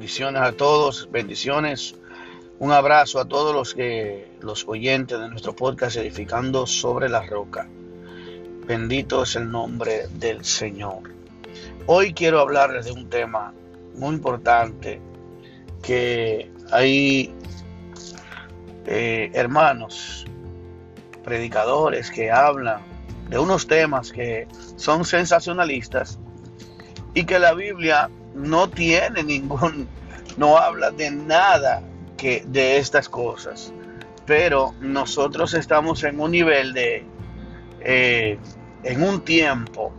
Bendiciones a todos, bendiciones. Un abrazo a todos los que los oyentes de nuestro podcast edificando sobre la roca. Bendito es el nombre del Señor. Hoy quiero hablarles de un tema muy importante que hay eh, hermanos predicadores que hablan de unos temas que son sensacionalistas y que la Biblia no tiene ningún, no habla de nada que de estas cosas. Pero nosotros estamos en un nivel de, eh, en un tiempo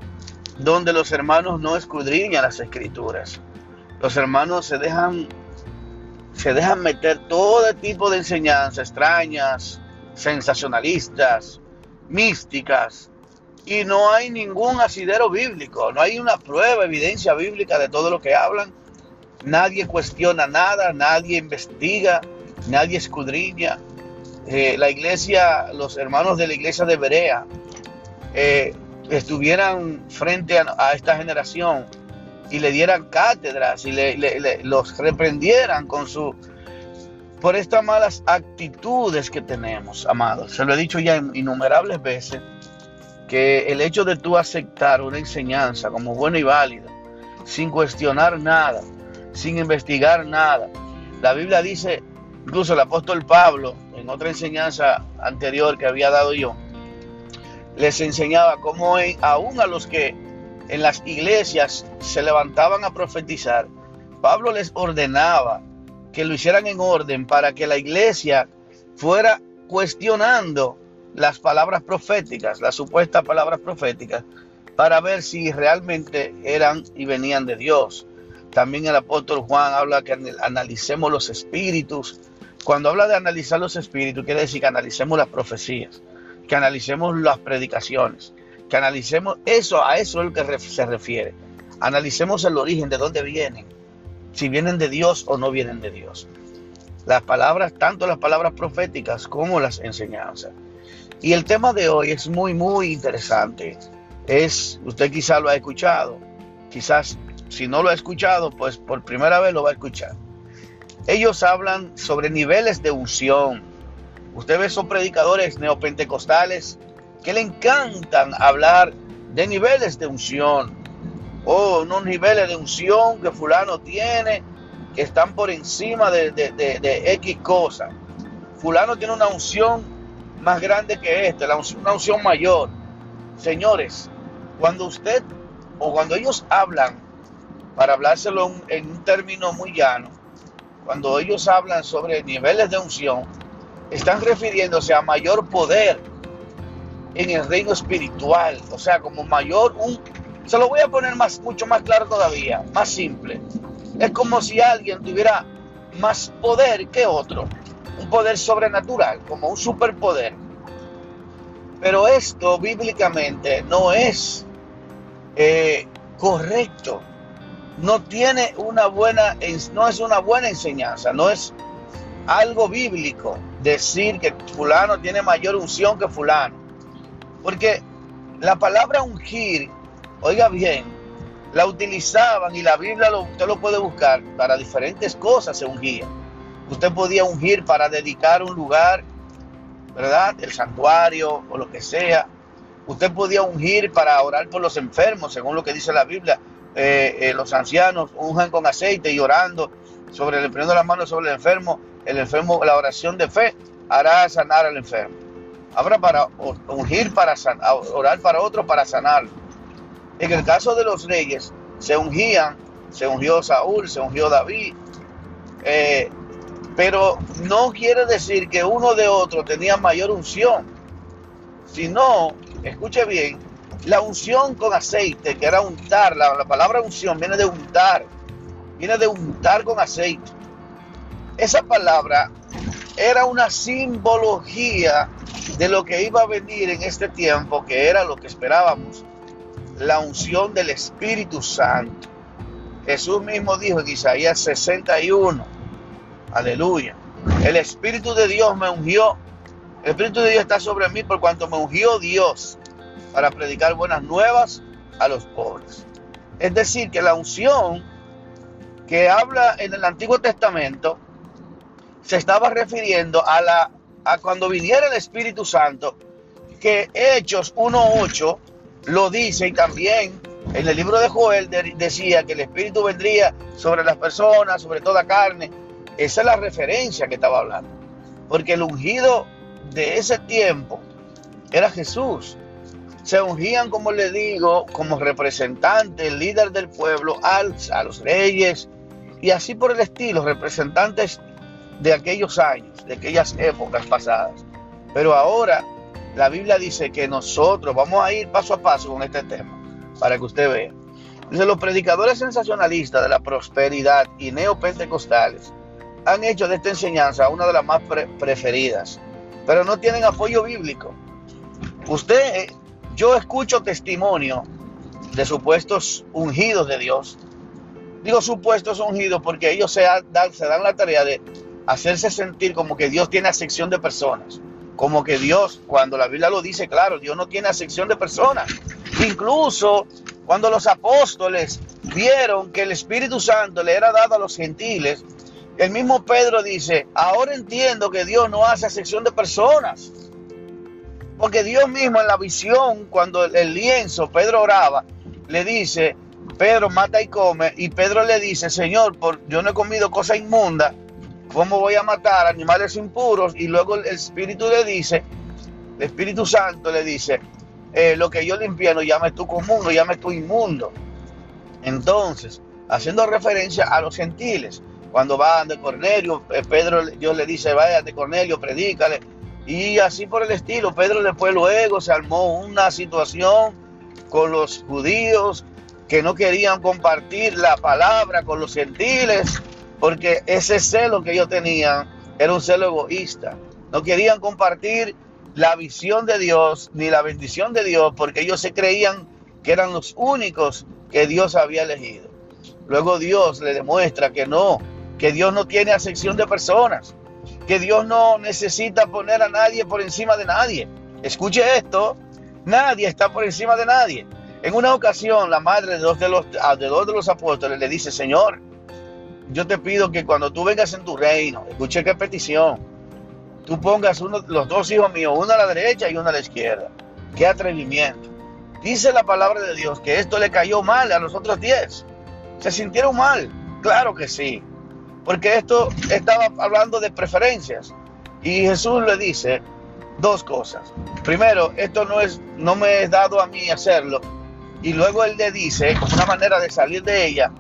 donde los hermanos no escudriñan las escrituras. Los hermanos se dejan, se dejan meter todo tipo de enseñanzas extrañas, sensacionalistas, místicas, y no hay ningún asidero bíblico, no hay una prueba, evidencia bíblica de todo lo que hablan. Nadie cuestiona nada, nadie investiga, nadie escudriña. Eh, la iglesia, los hermanos de la iglesia de Berea, eh, estuvieran frente a, esta generación y le dieran cátedras y los reprendieran con su por estas malas actitudes que tenemos, amados. Se lo he dicho ya innumerables veces que el hecho de tú aceptar una enseñanza como buena y válida, sin cuestionar nada, sin investigar nada, la Biblia dice, incluso el apóstol Pablo, en otra enseñanza anterior que había dado yo, les enseñaba cómo aún a los que en las iglesias se levantaban a profetizar, Pablo les ordenaba que lo hicieran en orden para que la iglesia fuera cuestionando las palabras proféticas, las supuestas palabras proféticas, para ver si realmente eran y venían de Dios. También el apóstol Juan habla que analicemos los espíritus. Cuando habla de analizar los espíritus, quiere decir que analicemos las profecías, que analicemos las predicaciones, que analicemos eso, a eso es lo que se refiere. Analicemos el origen, de dónde vienen, si vienen de Dios o no vienen de Dios. Las palabras, tanto las palabras proféticas como las enseñanzas. Y el tema de hoy es muy, muy interesante. Es, usted quizás lo ha escuchado, quizás si no lo ha escuchado, pues por primera vez lo va a escuchar. Ellos hablan sobre niveles de unción. Usted ve esos predicadores neopentecostales que le encantan hablar de niveles de unción. Oh, unos niveles de unción que fulano tiene que están por encima de, de, de, de X cosa. Fulano tiene una unción más grande que este, una unción mayor. Señores, cuando usted o cuando ellos hablan, para hablárselo en un término muy llano, cuando ellos hablan sobre niveles de unción, están refiriéndose a mayor poder en el reino espiritual, o sea, como mayor un se lo voy a poner más mucho más claro todavía, más simple. Es como si alguien tuviera más poder que otro un poder sobrenatural, como un superpoder. Pero esto bíblicamente no es eh, correcto. No tiene una buena, no es una buena enseñanza, no es algo bíblico decir que fulano tiene mayor unción que fulano. Porque la palabra ungir, oiga bien, la utilizaban y la Biblia lo, usted lo puede buscar para diferentes cosas se ungía Usted podía ungir para dedicar un lugar, ¿verdad? El santuario o lo que sea. Usted podía ungir para orar por los enfermos, según lo que dice la Biblia. Eh, eh, los ancianos unjan con aceite y orando sobre el poniendo las manos sobre el enfermo, el enfermo, la oración de fe hará sanar al enfermo. Habrá para ungir para sanar, orar para otro para sanar. En el caso de los reyes, se ungían, se ungió Saúl, se ungió David, eh, pero no quiere decir que uno de otro tenía mayor unción, sino, escuche bien, la unción con aceite, que era untar, la, palabra unción viene de untar, viene de untar con aceite. Esa palabra era una simbología de lo que iba a venir en este tiempo, que era lo que esperábamos, la unción del Espíritu Santo. Jesús mismo dijo en Isaías 61, Aleluya. El Espíritu de Dios me ungió. El Espíritu de Dios está sobre mí por cuanto me ungió Dios para predicar buenas nuevas a los pobres. Es decir, que la unción que habla en el Antiguo Testamento se estaba refiriendo a la a cuando viniera el Espíritu Santo, que Hechos 1.8 lo dice y también en el libro de Joel decía que el Espíritu vendría sobre las personas, sobre toda carne. Esa es la referencia que estaba hablando. Porque el ungido de ese tiempo era Jesús. Se ungían, como le digo, como representante, líder del pueblo, a los reyes y así por el estilo, representantes de aquellos años, de aquellas épocas pasadas. Pero ahora la Biblia dice que nosotros vamos a ir paso a paso con este tema, para que usted vea. Dice, los predicadores sensacionalistas de la prosperidad y neopentecostales han hecho de esta enseñanza una de las más preferidas, pero no tienen apoyo bíblico. Usted, eh, yo escucho testimonio de supuestos ungidos de Dios. Digo supuestos ungidos porque ellos se dan, se dan la tarea de hacerse sentir como que Dios tiene acepción de personas. Como que Dios, cuando la Biblia lo dice, claro, Dios no tiene acepción de personas. Incluso cuando los apóstoles vieron que el Espíritu Santo le era dado a los gentiles, el mismo Pedro dice, ahora entiendo que Dios no hace acepción de personas. Porque Dios mismo en la visión, cuando el lienzo, Pedro oraba, le dice, Pedro mata y come, y Pedro le dice, Señor, por, yo no he comido cosa inmunda, ¿Cómo voy a matar animales impuros? Y luego el Espíritu le dice, el Espíritu Santo le dice, eh, lo que yo limpié no llames tú común, no llames tú inmundo. Entonces, haciendo referencia a los gentiles, cuando van de Cornelio, eh, Pedro, Dios le dice, vaya de Cornelio, predícale. Y así por el estilo, Pedro después luego se armó una situación con los judíos que no querían compartir la palabra con los gentiles porque ese celo que ellos tenían era un celo egoísta. No querían compartir la visión de Dios ni la bendición de Dios porque ellos se creían que eran los únicos que Dios había elegido. Luego Dios le demuestra que no, que Dios no tiene acepción de personas, que Dios no necesita poner a nadie por encima de nadie. Escuche esto, nadie está por encima de nadie. En una ocasión la madre de dos de los, de dos de los apóstoles le dice, Señor, yo te pido que cuando tú vengas en tu reino, escuche qué petición, tú pongas uno, los dos hijos míos, uno a la derecha y uno a la izquierda. Qué atrevimiento. Dice la palabra de Dios que esto le cayó mal a los otros diez. ¿Se sintieron mal? Claro que sí. Porque esto estaba hablando de preferencias. Y Jesús le dice dos cosas. Primero, esto no, es, no me es dado a mí hacerlo. Y luego él le dice, como una manera de salir de ella,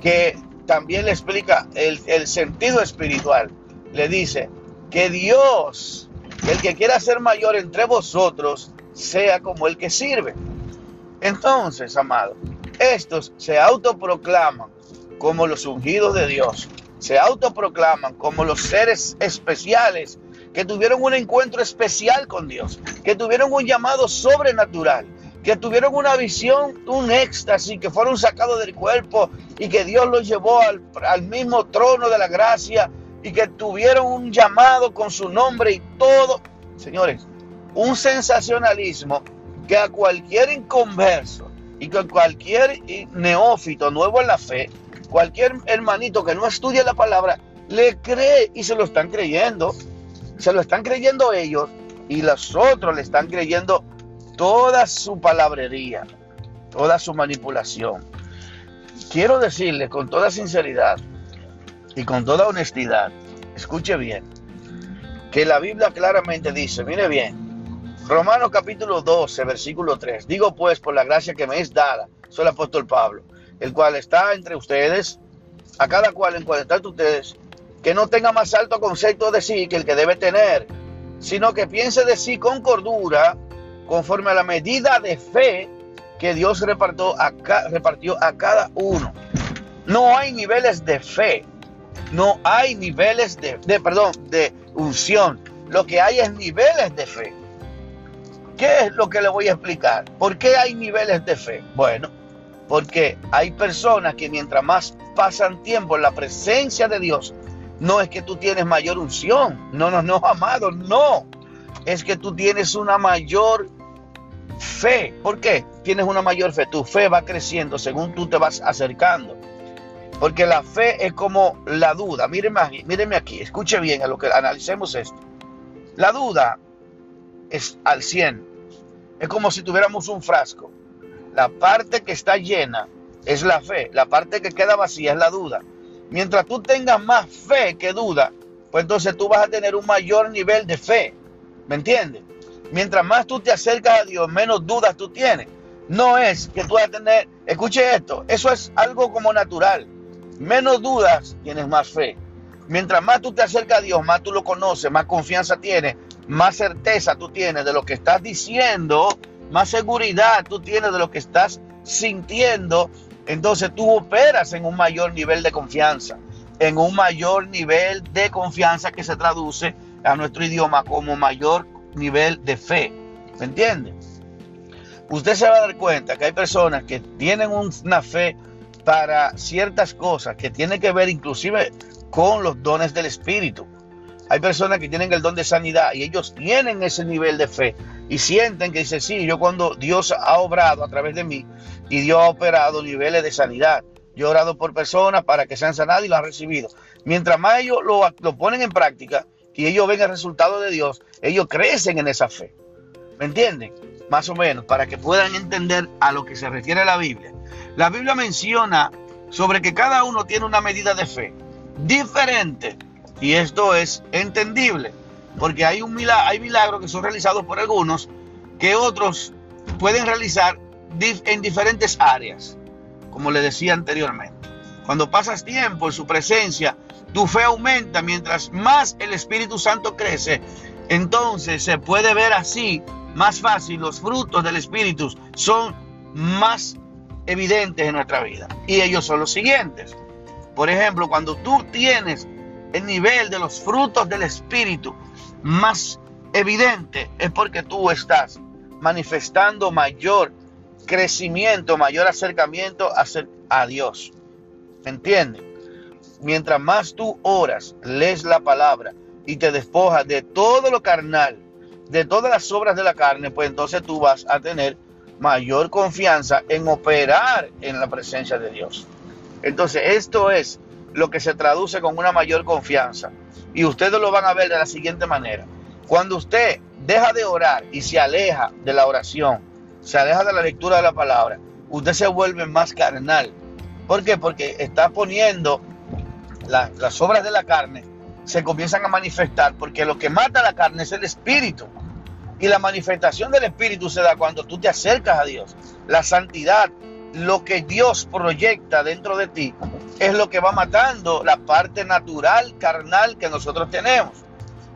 que también le explica el, sentido espiritual. Le dice que Dios, el que quiera ser mayor entre vosotros, sea como el que sirve. Entonces, amado, estos se autoproclaman como los ungidos de Dios, se autoproclaman como los seres especiales que tuvieron un encuentro especial con Dios, que tuvieron un llamado sobrenatural, que tuvieron una visión, un éxtasis, que fueron sacados del cuerpo y que Dios los llevó al, mismo trono de la gracia y que tuvieron un llamado con su nombre y todo. Señores, un sensacionalismo que a cualquier inconverso y que cualquier neófito nuevo en la fe, cualquier hermanito que no estudie la palabra, le cree y se lo están creyendo. Se lo están creyendo ellos y los otros le están creyendo toda su palabrería, toda su manipulación. Quiero decirle con toda sinceridad y con toda honestidad, escuche bien, que la Biblia claramente dice, mire bien, Romanos capítulo 12, versículo 3, digo pues por la gracia que me es dada, soy el apóstol Pablo, el cual está entre ustedes, a cada cual en cual están ustedes, que no tenga más alto concepto de sí que el que debe tener, sino que piense de sí con cordura, conforme a la medida de fe que Dios repartió a, repartió a cada uno. No hay niveles de fe, no hay niveles de, perdón, de unción. Lo que hay es niveles de fe. ¿Qué es lo que le voy a explicar? ¿Por qué hay niveles de fe? Bueno, porque hay personas que mientras más pasan tiempo en la presencia de Dios, no es que tú tienes mayor unción, no, no, no, amado, no. Es que tú tienes una mayor fe. ¿Por qué? Tienes una mayor fe. Tu fe va creciendo según tú te vas acercando. Porque la fe es como la duda. Mírenme aquí, mírenme aquí, escuche bien a lo que analicemos esto. La duda es al 100. Es como si tuviéramos un frasco. La parte que está llena es la fe. La parte que queda vacía es la duda. Mientras tú tengas más fe que duda, pues entonces tú vas a tener un mayor nivel de fe. ¿Me entiendes? Mientras más tú te acercas a Dios, menos dudas tú tienes. No es que tú vas a tener, escuche esto, eso es algo como natural. Menos dudas, tienes más fe. Mientras más tú te acercas a Dios, más tú lo conoces, más confianza tienes, más certeza tú tienes de lo que estás diciendo, más seguridad tú tienes de lo que estás sintiendo, entonces tú operas en un mayor nivel de confianza, en un mayor nivel de confianza que se traduce a nuestro idioma como mayor nivel de fe. ¿Me entiende? Usted se va a dar cuenta que hay personas que tienen una fe para ciertas cosas que tienen que ver inclusive con los dones del Espíritu. Hay personas que tienen el don de sanidad y ellos tienen ese nivel de fe y sienten que dice, sí, yo cuando Dios ha obrado a través de mí y Dios ha operado niveles de sanidad, yo he orado por personas para que sean sanadas y lo han recibido. Mientras más ellos lo, lo ponen en práctica y ellos ven el resultado de Dios, ellos crecen en esa fe. ¿Me entienden? Más o menos, para que puedan entender a lo que se refiere la Biblia. La Biblia menciona sobre que cada uno tiene una medida de fe diferente y esto es entendible, porque hay, un milagro, milagros que son realizados por algunos que otros pueden realizar en diferentes áreas, como le decía anteriormente. Cuando pasas tiempo en su presencia, tu fe aumenta mientras más el Espíritu Santo crece. Entonces se puede ver así más fácil, los frutos del Espíritu son más evidentes en nuestra vida. Y ellos son los siguientes. Por ejemplo, cuando tú tienes el nivel de los frutos del Espíritu más evidente es porque tú estás manifestando mayor crecimiento, mayor acercamiento a Dios. ¿Me entiendes? Mientras más tú oras, lees la palabra y te despojas de todo lo carnal, de todas las obras de la carne, pues entonces tú vas a tener mayor confianza en operar en la presencia de Dios. Entonces, esto es lo que se traduce con una mayor confianza. Y ustedes lo van a ver de la siguiente manera. Cuando usted deja de orar y se aleja de la oración, se aleja de la lectura de la palabra, usted se vuelve más carnal. ¿Por qué? Porque está poniendo las obras de la carne, se comienzan a manifestar, porque lo que mata la carne es el espíritu. Y la manifestación del espíritu se da cuando tú te acercas a Dios. La santidad, lo que Dios proyecta dentro de ti, es lo que va matando la parte natural, carnal que nosotros tenemos.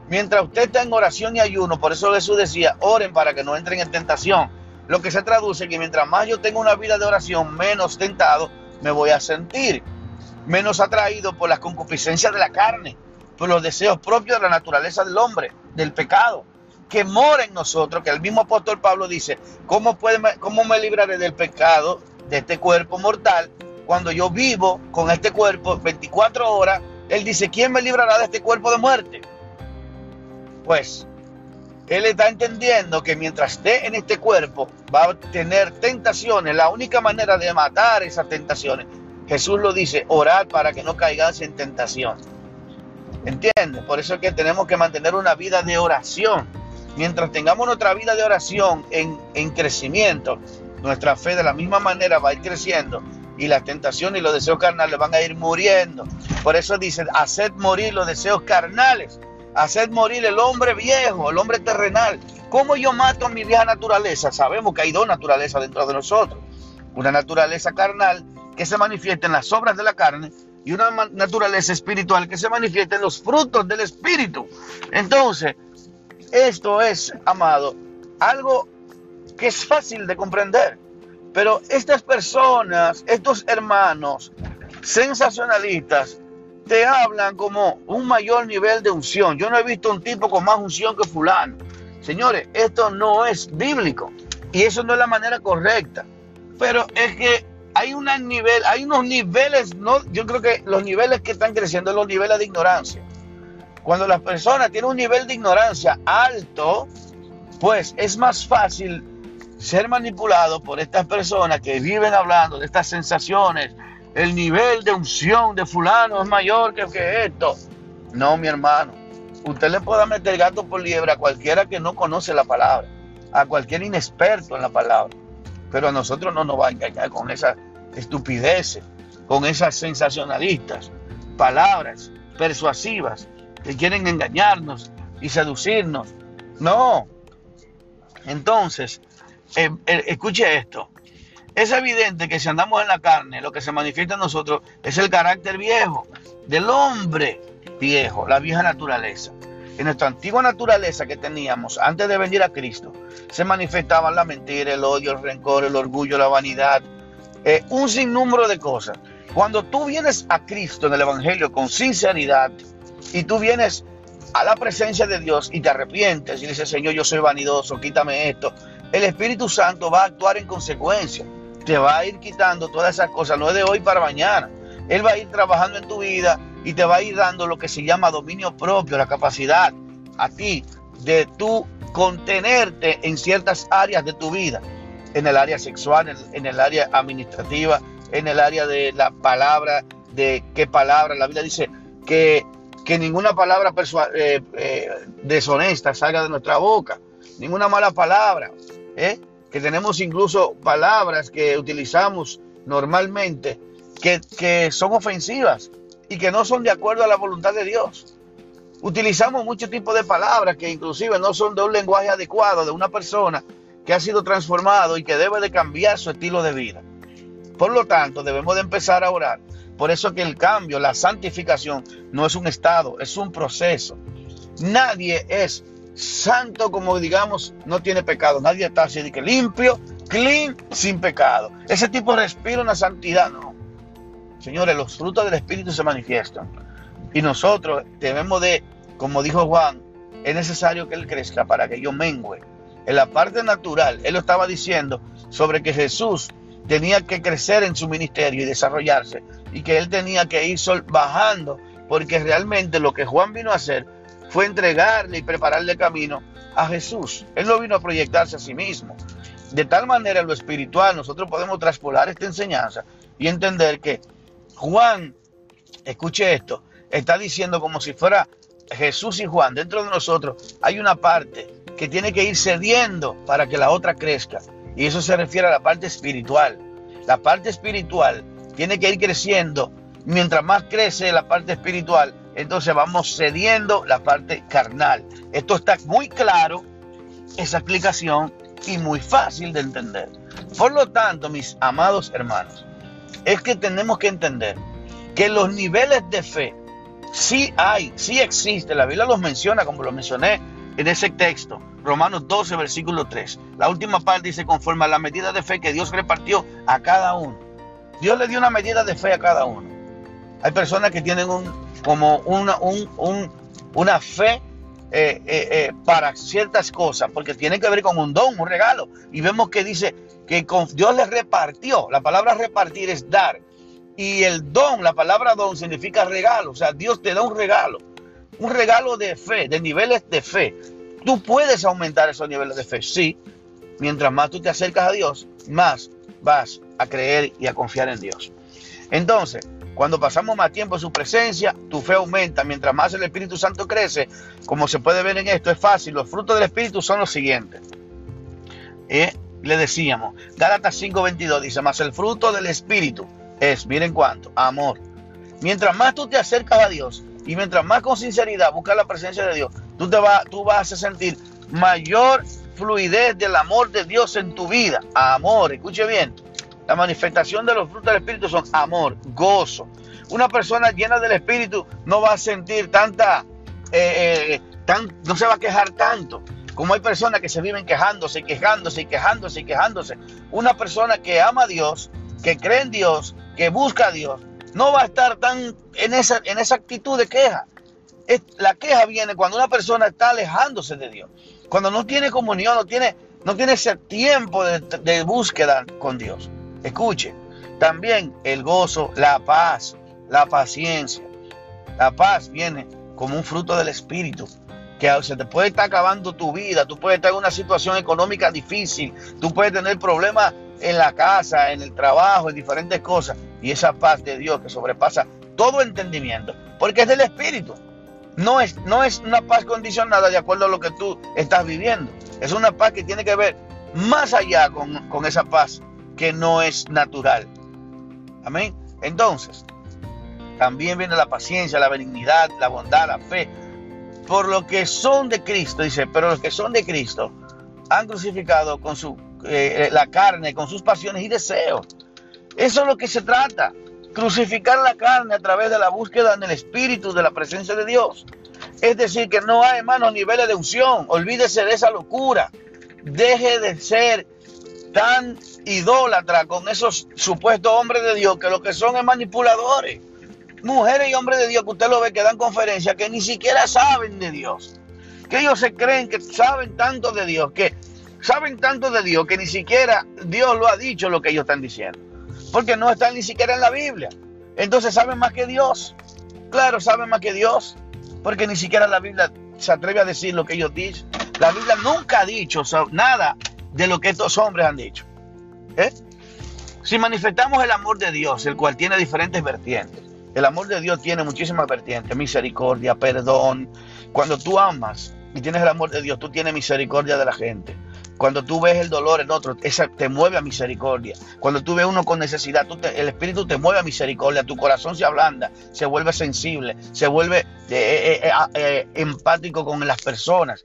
Mientras usted está en oración y ayuno, por eso Jesús decía, oren para que no entren en tentación. Lo que se traduce que mientras más yo tengo una vida de oración, menos tentado me voy a sentir. Menos atraído por las concupiscencias de la carne, por los deseos propios de la naturaleza del hombre, del pecado, que mora en nosotros, que el mismo apóstol Pablo dice, ¿cómo, cómo me libraré del pecado, de este cuerpo mortal? Cuando yo vivo con este cuerpo 24 horas, Él dice, ¿quién me librará de este cuerpo de muerte? Pues Él está entendiendo que mientras esté en este cuerpo va a tener tentaciones. La única manera de matar esas tentaciones, Jesús lo dice, orar para que no caigas en tentación. ¿Entiendes? Por eso es que tenemos que mantener una vida de oración. Mientras tengamos nuestra vida de oración en, en crecimiento, nuestra fe de la misma manera va a ir creciendo y las tentaciones y los deseos carnales van a ir muriendo. Por eso dice, haced morir los deseos carnales, haced morir el hombre viejo, el hombre terrenal. ¿Cómo yo mato a mi vieja naturaleza? Sabemos que hay dos naturalezas dentro de nosotros. Una naturaleza carnal que se manifiesta en las obras de la carne y una naturaleza espiritual que se manifiesta en los frutos del espíritu. Entonces, esto es, amado, algo que es fácil de comprender. Pero estas personas, estos hermanos sensacionalistas, te hablan como un mayor nivel de unción. Yo no he visto un tipo con más unción que fulano. Señores, esto no es bíblico y eso no es la manera correcta. Pero es que hay un nivel, hay unos niveles, no, yo creo que los niveles que están creciendo son los niveles de ignorancia. Cuando las personas tienen un nivel de ignorancia alto, pues es más fácil ser manipulado por estas personas que viven hablando de estas sensaciones el nivel de unción de fulano es mayor que, que esto. No, mi hermano. Usted le puede meter gato por liebre a cualquiera que no conoce la palabra, a cualquier inexperto en la palabra. Pero a nosotros no nos va a engañar con esas estupideces, con esas sensacionalistas, palabras persuasivas que quieren engañarnos y seducirnos. No. Entonces, eh, eh, escuche esto. Es evidente que si andamos en la carne, lo que se manifiesta en nosotros es el carácter viejo del hombre viejo, la vieja naturaleza. En nuestra antigua naturaleza que teníamos antes de venir a Cristo, se manifestaban la mentira, el odio, el rencor, el orgullo, la vanidad, eh, un sinnúmero de cosas. Cuando tú vienes a Cristo en el Evangelio con sinceridad y tú vienes a la presencia de Dios y te arrepientes y dices, Señor, yo soy vanidoso, quítame esto, el Espíritu Santo va a actuar en consecuencia. Te va a ir quitando todas esas cosas, no es de hoy para mañana. Él va a ir trabajando en tu vida y te va a ir dando lo que se llama dominio propio, la capacidad a ti de tú contenerte en ciertas áreas de tu vida, en el área sexual, en, el área administrativa, en el área de la palabra, de qué palabra. La Biblia dice que que ninguna palabra eh, eh, deshonesta salga de nuestra boca, ninguna mala palabra, ¿eh? que tenemos incluso palabras que utilizamos normalmente que, que son ofensivas y que no son de acuerdo a la voluntad de Dios. Utilizamos muchos tipos de palabras que inclusive no son de un lenguaje adecuado de una persona que ha sido transformado y que debe de cambiar su estilo de vida. Por lo tanto, debemos de empezar a orar por eso que el cambio, la santificación, no es un estado, es un proceso. Nadie es santo como digamos, no tiene pecado. Nadie está así de que limpio, clean, sin pecado. Ese tipo respira una santidad, no. Señores, los frutos del Espíritu se manifiestan. Y nosotros debemos de, como dijo Juan, es necesario que Él crezca para que yo mengüe. En la parte natural, Él lo estaba diciendo sobre que Jesús tenía que crecer en su ministerio y desarrollarse y que él tenía que ir bajando porque realmente lo que Juan vino a hacer fue entregarle y prepararle camino a Jesús. Él no vino a proyectarse a sí mismo. De tal manera lo espiritual nosotros podemos traspolar esta enseñanza y entender que Juan, escuche esto, está diciendo como si fuera Jesús y Juan, dentro de nosotros hay una parte que tiene que ir cediendo para que la otra crezca. Y eso se refiere a la parte espiritual. La parte espiritual tiene que ir creciendo. Mientras más crece la parte espiritual, entonces vamos cediendo la parte carnal. Esto está muy claro, esa explicación, y muy fácil de entender. Por lo tanto, mis amados hermanos, es que tenemos que entender que los niveles de fe sí hay, sí existe. La Biblia los menciona, como lo mencioné en ese texto, Romanos 12, versículo 3. La última parte dice, conforme a la medida de fe que Dios repartió a cada uno. Dios le dio una medida de fe a cada uno. Hay personas que tienen un, como una, una fe eh, eh, eh, para ciertas cosas, porque tiene que ver con un don, un regalo. Y vemos que dice que Dios le repartió. La palabra repartir es dar. Y el don, la palabra don significa regalo. O sea, Dios te da un regalo un regalo de fe, de niveles de fe. Tú puedes aumentar esos niveles de fe, sí. Mientras más tú te acercas a Dios, más vas a creer y a confiar en Dios. Entonces, cuando pasamos más tiempo en su presencia, tu fe aumenta. Mientras más el Espíritu Santo crece, como se puede ver en esto, es fácil. Los frutos del Espíritu son los siguientes. Eh, le decíamos, Gálatas 5:22 dice, más el fruto del Espíritu es, miren cuánto, amor. Mientras más tú te acercas a Dios, y mientras más con sinceridad buscas la presencia de Dios, tú, te vas, tú vas a sentir mayor fluidez del amor de Dios en tu vida. Amor, escuche bien. La manifestación de los frutos del Espíritu son amor, gozo. Una persona llena del Espíritu no va a sentir tanta, eh, eh, tan, no se va a quejar tanto. Como hay personas que se viven quejándose, quejándose quejándose quejándose. Una persona que ama a Dios, que cree en Dios, que busca a Dios, no va a estar tan en esa, en esa actitud de queja. la queja viene cuando una persona está alejándose de Dios, cuando no tiene comunión, no tiene, no tiene ese tiempo de búsqueda con Dios. Escuche, también el gozo, la paz, la paciencia. La paz viene como un fruto del Espíritu que se te puede estar acabando tu vida, tú puedes estar en una situación económica difícil, tú puedes tener problemas en la casa, en el trabajo, en diferentes cosas. Y esa paz de Dios que sobrepasa todo entendimiento, porque es del Espíritu. No es, no es una paz condicionada de acuerdo a lo que tú estás viviendo. Es una paz que tiene que ver más allá con, con esa paz que no es natural. Amén. Entonces, también viene la paciencia, la benignidad, la bondad, la fe. Por lo que son de Cristo, dice, pero los que son de Cristo han crucificado con su, eh, la carne, con sus pasiones y deseos. Eso es lo que se trata. Crucificar la carne a través de la búsqueda en el Espíritu de la presencia de Dios. Es decir, que no hay, hermanos, niveles de unción. Olvídese de esa locura. Deje de ser tan idólatra con esos supuestos hombres de Dios que lo que son es manipuladores. Mujeres y hombres de Dios que usted lo ve que dan conferencias que ni siquiera saben de Dios. Que ellos se creen que saben tanto de Dios, que saben tanto de Dios que ni siquiera Dios lo ha dicho lo que ellos están diciendo. Porque no están ni siquiera en la Biblia. Entonces saben más que Dios. Claro, saben más que Dios. Porque ni siquiera la Biblia se atreve a decir lo que ellos dicen. La Biblia nunca ha dicho nada de lo que estos hombres han dicho. ¿Eh? Si manifestamos el amor de Dios, el cual tiene diferentes vertientes, el amor de Dios tiene muchísimas vertientes, misericordia, perdón. Cuando tú amas y tienes el amor de Dios, tú tienes misericordia de la gente. Cuando tú ves el dolor en otro, esa te mueve a misericordia. Cuando tú ves uno con necesidad, el Espíritu te mueve a misericordia. Tu corazón se ablanda, se vuelve sensible, se vuelve eh, eh, empático con las personas.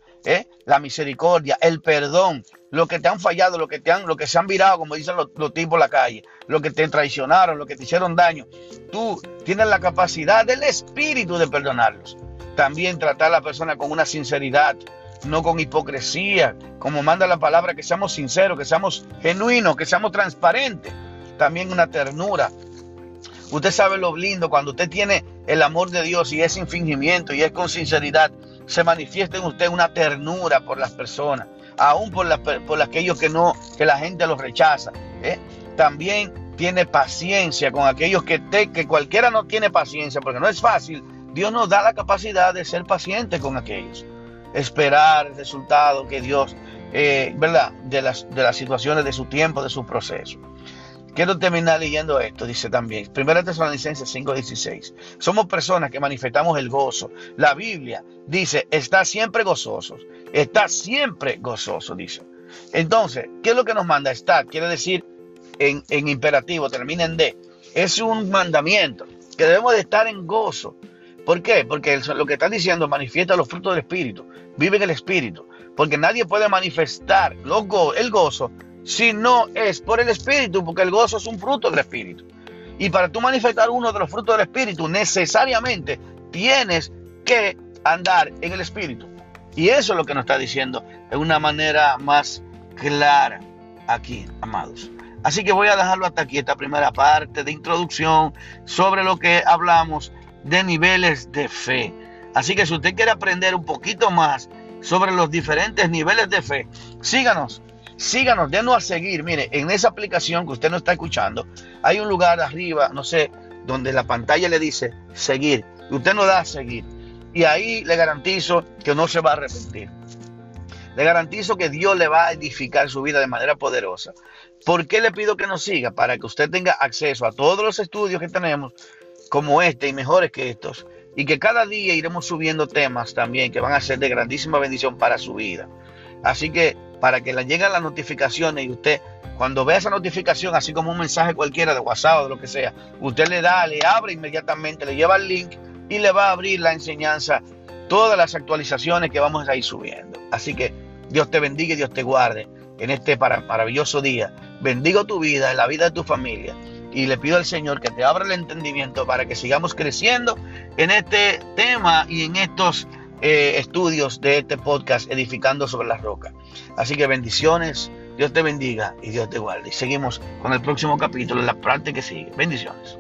La misericordia, el perdón, lo que te han fallado, lo que te han, lo que se han virado, como dicen los, los tipos en la calle, lo que te traicionaron, lo que te hicieron daño. Tú tienes la capacidad del Espíritu de perdonarlos. También tratar a la persona con una sinceridad, no con hipocresía, como manda la palabra, que seamos sinceros, que seamos genuinos, que seamos transparentes. También una ternura. Usted sabe lo lindo cuando usted tiene el amor de Dios y es sin fingimiento y es con sinceridad, se manifiesta en usted una ternura por las personas, aún por, por aquellos que no, que la gente los rechaza. ¿eh? También tiene paciencia con aquellos que, te, que cualquiera no tiene paciencia, porque no es fácil. Dios nos da la capacidad de ser paciente con aquellos esperar el resultado que Dios, eh, ¿verdad? De las, de las situaciones de su tiempo, de su proceso. Quiero terminar leyendo esto, dice también, 1 Tesalonicenses 5:16. Somos personas que manifestamos el gozo. La Biblia dice, está siempre gozosos, está siempre gozoso, dice. Entonces, ¿qué es lo que nos manda estar? Quiere decir en, imperativo, termina en D. Es un mandamiento que debemos de estar en gozo. ¿Por qué? Porque lo que está diciendo manifiesta los frutos del Espíritu, vive en el Espíritu, porque nadie puede manifestar el gozo si no es por el Espíritu, porque el gozo es un fruto del Espíritu. Y para tú manifestar uno de los frutos del Espíritu, necesariamente tienes que andar en el Espíritu. Y eso es lo que nos está diciendo de una manera más clara aquí, amados. Así que voy a dejarlo hasta aquí, esta primera parte de introducción sobre lo que hablamos de niveles de fe. Así que si usted quiere aprender un poquito más sobre los diferentes niveles de fe, síganos, síganos, denos a seguir. Mire, en esa aplicación que usted no está escuchando, hay un lugar arriba, no sé, donde la pantalla le dice seguir. Usted no da a seguir. Y ahí le garantizo que no se va a arrepentir. Le garantizo que Dios le va a edificar su vida de manera poderosa. ¿Por qué le pido que nos siga? Para que usted tenga acceso a todos los estudios que tenemos como este y mejores que estos. Y que cada día iremos subiendo temas también que van a ser de grandísima bendición para su vida. Así que para que le lleguen las notificaciones y usted cuando vea esa notificación, así como un mensaje cualquiera de WhatsApp o de lo que sea, usted le da, le abre inmediatamente, le lleva el link y le va a abrir la enseñanza, todas las actualizaciones que vamos a ir subiendo. Así que Dios te bendiga y Dios te guarde en este maravilloso día. Bendigo tu vida, la vida de tu familia y le pido al Señor que te abra el entendimiento para que sigamos creciendo en este tema y en estos eh, estudios de este podcast edificando sobre la roca. Así que bendiciones, Dios te bendiga y Dios te guarde. Y seguimos con el próximo capítulo, la parte que sigue. Bendiciones.